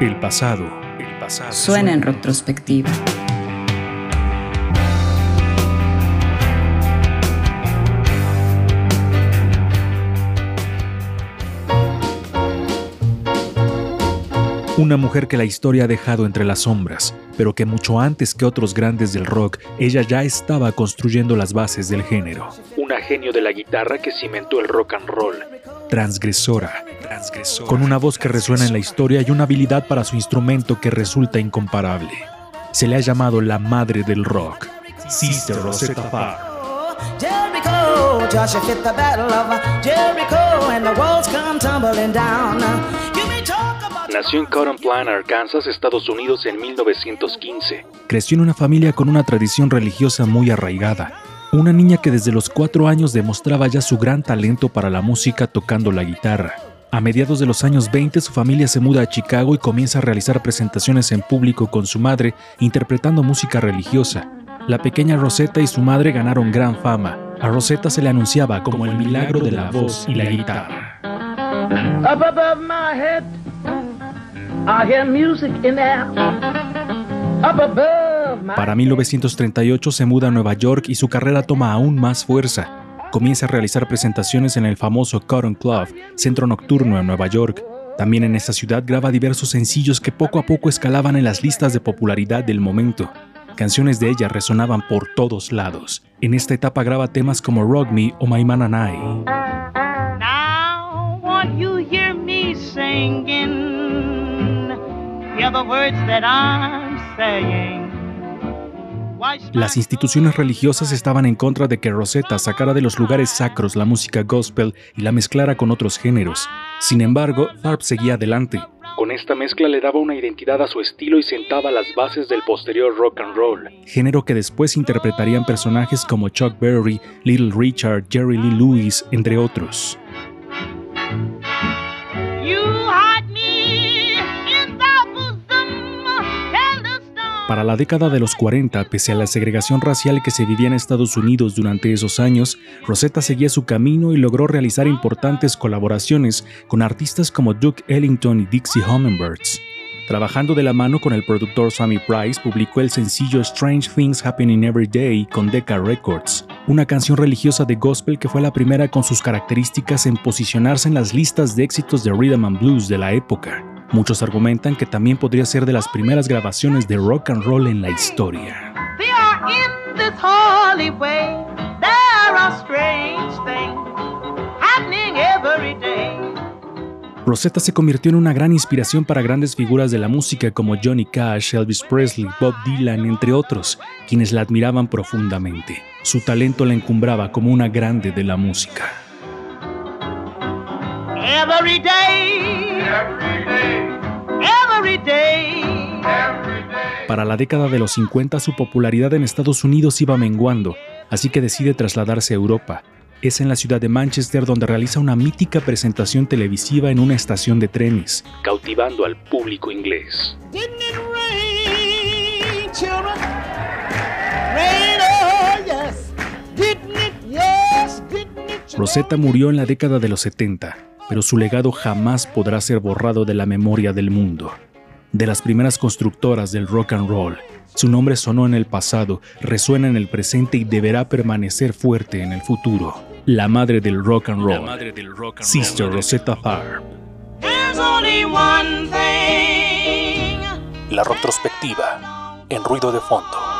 El pasado, el pasado Suena en retrospectiva. Una mujer que la historia ha dejado entre las sombras, pero que mucho antes que otros grandes del rock, ella ya estaba construyendo las bases del género. Una genio de la guitarra que cimentó el rock and roll. Transgresora, con una voz que resuena en la historia y una habilidad para su instrumento que resulta incomparable. Se le ha llamado la madre del rock, Sister Rosetta may talk about Nació en Cotton Plant, Arkansas, Estados Unidos en 1915. Creció en una familia con una tradición religiosa muy arraigada. Una niña que desde los cuatro años demostraba ya su gran talento para la música tocando la guitarra. A mediados de los años 20 su familia se muda a Chicago y comienza a realizar presentaciones en público con su madre interpretando música religiosa. La pequeña Rosetta y su madre ganaron gran fama. A Rosetta se le anunciaba como el milagro de la voz y la guitarra. Up above my head, I hear music in the air. Up above my Para 1938 se muda a Nueva York y su carrera toma aún más fuerza. Comienza a realizar presentaciones en el famoso Cotton Club, centro nocturno en Nueva York. También en esta ciudad graba diversos sencillos que poco a poco escalaban en las listas de popularidad del momento. Canciones de ella resonaban por todos lados. En esta etapa graba temas como Rock Me o My Man and I. Las instituciones religiosas estaban en contra de que Rosetta sacara de los lugares sacros la música gospel y la mezclara con otros géneros. Sin embargo, Tharp seguía adelante. Con esta mezcla le daba una identidad a su estilo y sentaba las bases del posterior rock and roll, género que después interpretarían personajes como Chuck Berry, Little Richard, Jerry Lee Lewis, entre otros. Para la década de los 40, pese a la segregación racial que se vivía en Estados Unidos durante esos años, Rosetta seguía su camino y logró realizar importantes colaboraciones con artistas como Duke Ellington y Dixie Hummingbirds. Trabajando de la mano con el productor Sammy Price, publicó el sencillo Strange Things Happening Every Day con Decca Records, una canción religiosa de gospel que fue la primera con sus características en posicionarse en las listas de éxitos de rhythm and blues de la época. Muchos argumentan que también podría ser de las primeras grabaciones de rock and roll en la historia. Rosetta se convirtió en una gran inspiración para grandes figuras de la música como Johnny Cash, Elvis Presley, Bob Dylan, entre otros, quienes la admiraban profundamente. Su talento la encumbraba como una grande de la música. Every day. Every day. Para la década de los 50 su popularidad en Estados Unidos iba menguando, así que decide trasladarse a Europa. Es en la ciudad de Manchester donde realiza una mítica presentación televisiva en una estación de trenes, cautivando al público inglés. Oh? Rosetta murió en la década de los 70, pero su legado jamás podrá ser borrado de la memoria del mundo. De las primeras constructoras del rock and roll, su nombre sonó en el pasado, resuena en el presente y deberá permanecer fuerte en el futuro. La madre del rock and roll, Sister Rosetta Tharpe. La retrospectiva, en ruido de fondo.